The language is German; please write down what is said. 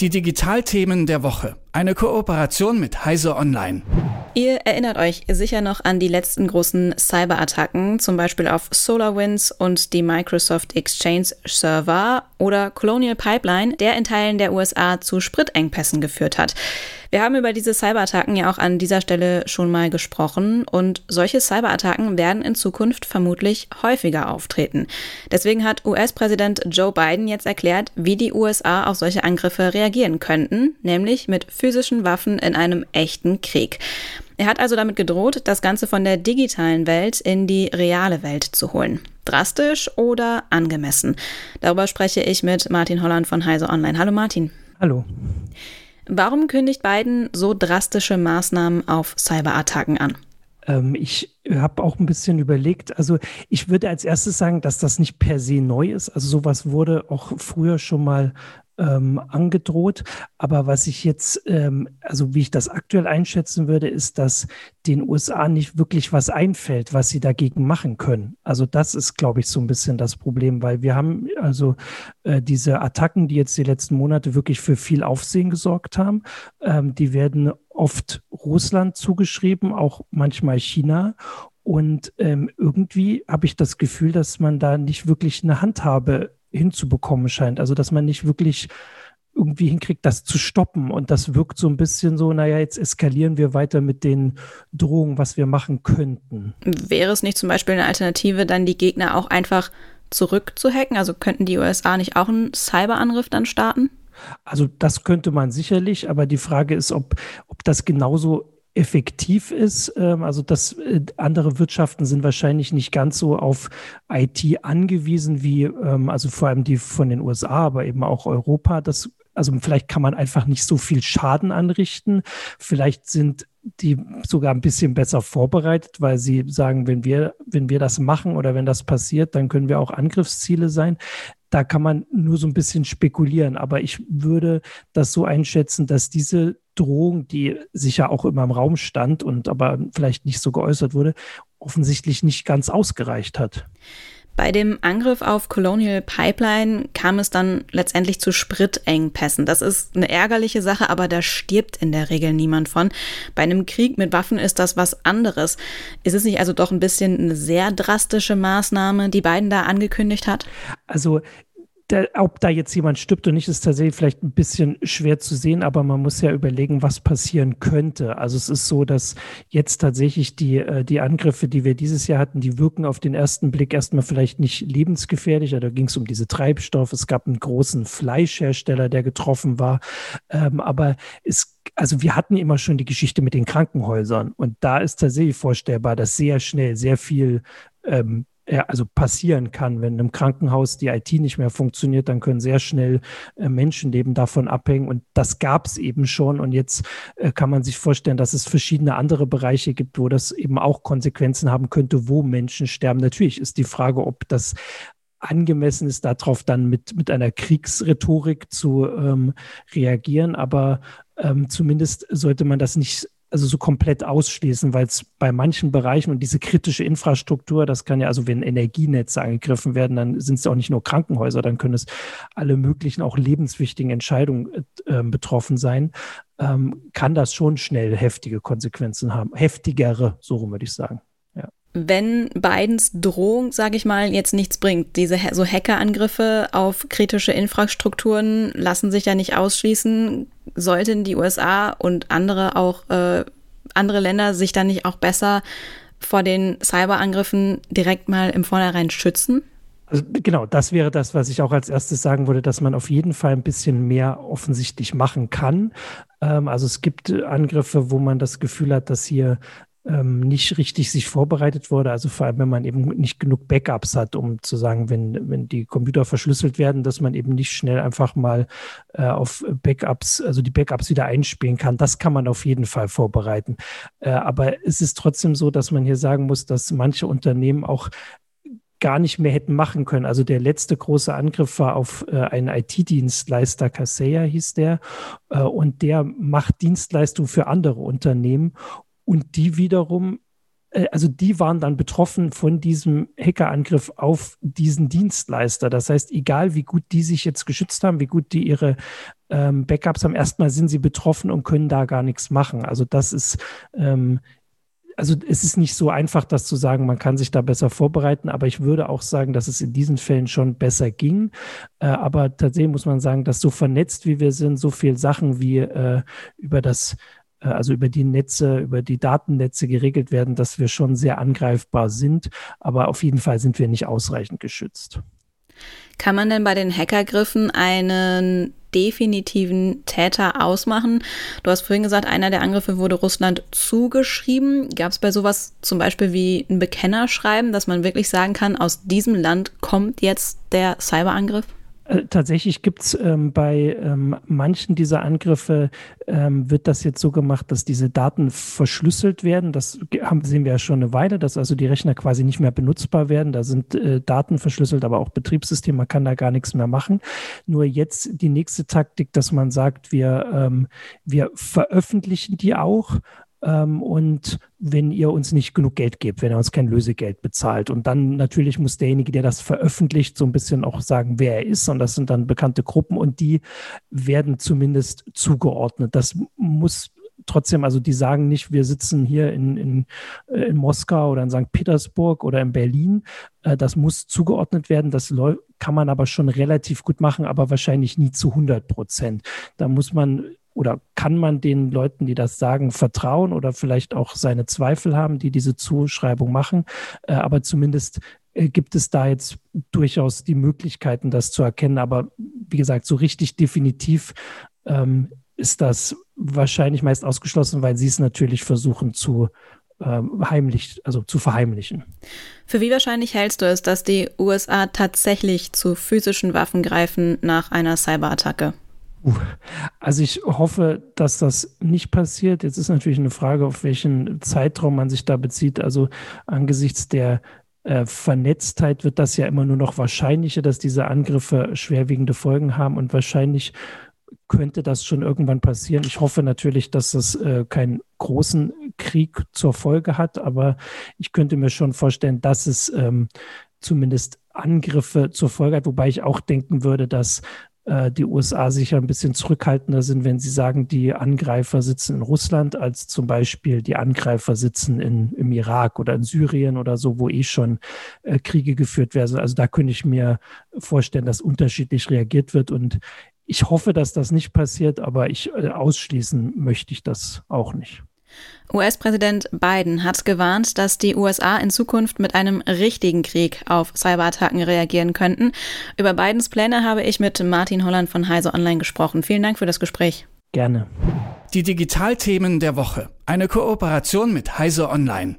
Die Digitalthemen der Woche. Eine Kooperation mit Heise Online. Ihr erinnert euch sicher noch an die letzten großen Cyberattacken, zum Beispiel auf SolarWinds und die Microsoft Exchange Server oder Colonial Pipeline, der in Teilen der USA zu Spritengpässen geführt hat. Wir haben über diese Cyberattacken ja auch an dieser Stelle schon mal gesprochen und solche Cyberattacken werden in Zukunft vermutlich häufiger auftreten. Deswegen hat US-Präsident Joe Biden jetzt erklärt, wie die USA auf solche Angriffe reagieren könnten, nämlich mit physischen Waffen in einem echten Krieg. Er hat also damit gedroht, das Ganze von der digitalen Welt in die reale Welt zu holen. Drastisch oder angemessen? Darüber spreche ich mit Martin Holland von Heise Online. Hallo Martin. Hallo. Warum kündigt Biden so drastische Maßnahmen auf Cyberattacken an? Ähm, ich habe auch ein bisschen überlegt, also ich würde als erstes sagen, dass das nicht per se neu ist. Also sowas wurde auch früher schon mal ähm, angedroht. Aber was ich jetzt, ähm, also wie ich das aktuell einschätzen würde, ist, dass den USA nicht wirklich was einfällt, was sie dagegen machen können. Also das ist, glaube ich, so ein bisschen das Problem, weil wir haben also äh, diese Attacken, die jetzt die letzten Monate wirklich für viel Aufsehen gesorgt haben, ähm, die werden oft Russland zugeschrieben, auch manchmal China. Und ähm, irgendwie habe ich das Gefühl, dass man da nicht wirklich eine Handhabe hinzubekommen scheint. Also, dass man nicht wirklich irgendwie hinkriegt, das zu stoppen. Und das wirkt so ein bisschen so, naja, jetzt eskalieren wir weiter mit den Drohungen, was wir machen könnten. Wäre es nicht zum Beispiel eine Alternative, dann die Gegner auch einfach zurückzuhacken? Also könnten die USA nicht auch einen Cyberangriff dann starten? Also das könnte man sicherlich, aber die Frage ist, ob, ob das genauso effektiv ist. Ähm, also dass äh, andere Wirtschaften sind wahrscheinlich nicht ganz so auf IT angewiesen wie, ähm, also vor allem die von den USA, aber eben auch Europa. Das, also vielleicht kann man einfach nicht so viel Schaden anrichten. Vielleicht sind die sogar ein bisschen besser vorbereitet, weil sie sagen, wenn wir, wenn wir das machen oder wenn das passiert, dann können wir auch Angriffsziele sein da kann man nur so ein bisschen spekulieren. Aber ich würde das so einschätzen, dass diese Drohung, die sicher auch immer im Raum stand und aber vielleicht nicht so geäußert wurde, offensichtlich nicht ganz ausgereicht hat. Bei dem Angriff auf Colonial Pipeline kam es dann letztendlich zu Spritengpässen. Das ist eine ärgerliche Sache, aber da stirbt in der Regel niemand von. Bei einem Krieg mit Waffen ist das was anderes. Ist es nicht also doch ein bisschen eine sehr drastische Maßnahme, die Biden da angekündigt hat? Also der, ob da jetzt jemand stirbt oder nicht, ist tatsächlich vielleicht ein bisschen schwer zu sehen, aber man muss ja überlegen, was passieren könnte. Also es ist so, dass jetzt tatsächlich die, äh, die Angriffe, die wir dieses Jahr hatten, die wirken auf den ersten Blick erstmal vielleicht nicht lebensgefährlich. Da ging es um diese Treibstoffe. Es gab einen großen Fleischhersteller, der getroffen war. Ähm, aber es also wir hatten immer schon die Geschichte mit den Krankenhäusern und da ist tatsächlich vorstellbar, dass sehr schnell sehr viel ähm, also passieren kann. Wenn im Krankenhaus die IT nicht mehr funktioniert, dann können sehr schnell äh, Menschenleben davon abhängen. Und das gab es eben schon. Und jetzt äh, kann man sich vorstellen, dass es verschiedene andere Bereiche gibt, wo das eben auch Konsequenzen haben könnte, wo Menschen sterben. Natürlich ist die Frage, ob das angemessen ist, darauf dann mit, mit einer Kriegsrhetorik zu ähm, reagieren. Aber ähm, zumindest sollte man das nicht also so komplett ausschließen, weil es bei manchen Bereichen und diese kritische Infrastruktur, das kann ja also, wenn Energienetze angegriffen werden, dann sind es auch nicht nur Krankenhäuser, dann können es alle möglichen auch lebenswichtigen Entscheidungen äh, betroffen sein, ähm, kann das schon schnell heftige Konsequenzen haben, heftigere, so rum würde ich sagen wenn Bidens Drohung, sage ich mal, jetzt nichts bringt. Diese so Hackerangriffe auf kritische Infrastrukturen lassen sich ja nicht ausschließen. Sollten die USA und andere auch äh, andere Länder sich dann nicht auch besser vor den Cyberangriffen direkt mal im Vornherein schützen? Also genau, das wäre das, was ich auch als erstes sagen würde, dass man auf jeden Fall ein bisschen mehr offensichtlich machen kann. Ähm, also es gibt Angriffe, wo man das Gefühl hat, dass hier ähm, nicht richtig sich vorbereitet wurde. Also vor allem, wenn man eben nicht genug Backups hat, um zu sagen, wenn, wenn die Computer verschlüsselt werden, dass man eben nicht schnell einfach mal äh, auf Backups, also die Backups wieder einspielen kann. Das kann man auf jeden Fall vorbereiten. Äh, aber es ist trotzdem so, dass man hier sagen muss, dass manche Unternehmen auch gar nicht mehr hätten machen können. Also der letzte große Angriff war auf äh, einen IT-Dienstleister, Kaseya hieß der, äh, und der macht Dienstleistungen für andere Unternehmen und die wiederum äh, also die waren dann betroffen von diesem Hackerangriff auf diesen Dienstleister. Das heißt, egal wie gut die sich jetzt geschützt haben, wie gut die ihre ähm, Backups haben, erstmal sind sie betroffen und können da gar nichts machen. Also das ist ähm, also es ist nicht so einfach, das zu sagen, man kann sich da besser vorbereiten, aber ich würde auch sagen, dass es in diesen Fällen schon besser ging. Äh, aber tatsächlich muss man sagen, dass so vernetzt wie wir sind, so viel Sachen wie äh, über das also über die Netze, über die Datennetze geregelt werden, dass wir schon sehr angreifbar sind. Aber auf jeden Fall sind wir nicht ausreichend geschützt. Kann man denn bei den Hackergriffen einen definitiven Täter ausmachen? Du hast vorhin gesagt, einer der Angriffe wurde Russland zugeschrieben. Gab es bei sowas zum Beispiel wie ein Bekennerschreiben, dass man wirklich sagen kann, aus diesem Land kommt jetzt der Cyberangriff? Äh, tatsächlich gibt es ähm, bei ähm, manchen dieser Angriffe, ähm, wird das jetzt so gemacht, dass diese Daten verschlüsselt werden. Das haben, sehen wir ja schon eine Weile, dass also die Rechner quasi nicht mehr benutzbar werden. Da sind äh, Daten verschlüsselt, aber auch Betriebssystem, man kann da gar nichts mehr machen. Nur jetzt die nächste Taktik, dass man sagt, wir, ähm, wir veröffentlichen die auch ähm, und wenn ihr uns nicht genug Geld gebt, wenn er uns kein Lösegeld bezahlt. Und dann natürlich muss derjenige, der das veröffentlicht, so ein bisschen auch sagen, wer er ist. Und das sind dann bekannte Gruppen und die werden zumindest zugeordnet. Das muss trotzdem, also die sagen nicht, wir sitzen hier in, in, äh, in Moskau oder in St. Petersburg oder in Berlin. Äh, das muss zugeordnet werden. Das kann man aber schon relativ gut machen, aber wahrscheinlich nie zu 100 Prozent. Da muss man oder kann man den Leuten, die das sagen, vertrauen oder vielleicht auch seine Zweifel haben, die diese Zuschreibung machen? Äh, aber zumindest äh, gibt es da jetzt durchaus die Möglichkeiten, das zu erkennen. Aber wie gesagt, so richtig definitiv ähm, ist das wahrscheinlich meist ausgeschlossen, weil sie es natürlich versuchen zu ähm, heimlich, also zu verheimlichen. Für wie wahrscheinlich hältst du es, dass die USA tatsächlich zu physischen Waffen greifen nach einer Cyberattacke? Also ich hoffe, dass das nicht passiert. Jetzt ist natürlich eine Frage, auf welchen Zeitraum man sich da bezieht. Also angesichts der äh, Vernetztheit wird das ja immer nur noch wahrscheinlicher, dass diese Angriffe schwerwiegende Folgen haben und wahrscheinlich könnte das schon irgendwann passieren. Ich hoffe natürlich, dass das äh, keinen großen Krieg zur Folge hat, aber ich könnte mir schon vorstellen, dass es ähm, zumindest Angriffe zur Folge hat, wobei ich auch denken würde, dass äh, die USA sicher ein bisschen zurückhaltender sind, wenn sie sagen, die Angreifer sitzen in Russland, als zum Beispiel die Angreifer sitzen in, im Irak oder in Syrien oder so, wo eh schon äh, Kriege geführt werden. Also da könnte ich mir vorstellen, dass unterschiedlich reagiert wird. Und ich hoffe, dass das nicht passiert, aber ich äh, ausschließen möchte ich das auch nicht. US-Präsident Biden hat gewarnt, dass die USA in Zukunft mit einem richtigen Krieg auf Cyberattacken reagieren könnten. Über Bidens Pläne habe ich mit Martin Holland von Heise Online gesprochen. Vielen Dank für das Gespräch. Gerne. Die Digitalthemen der Woche. Eine Kooperation mit Heise Online.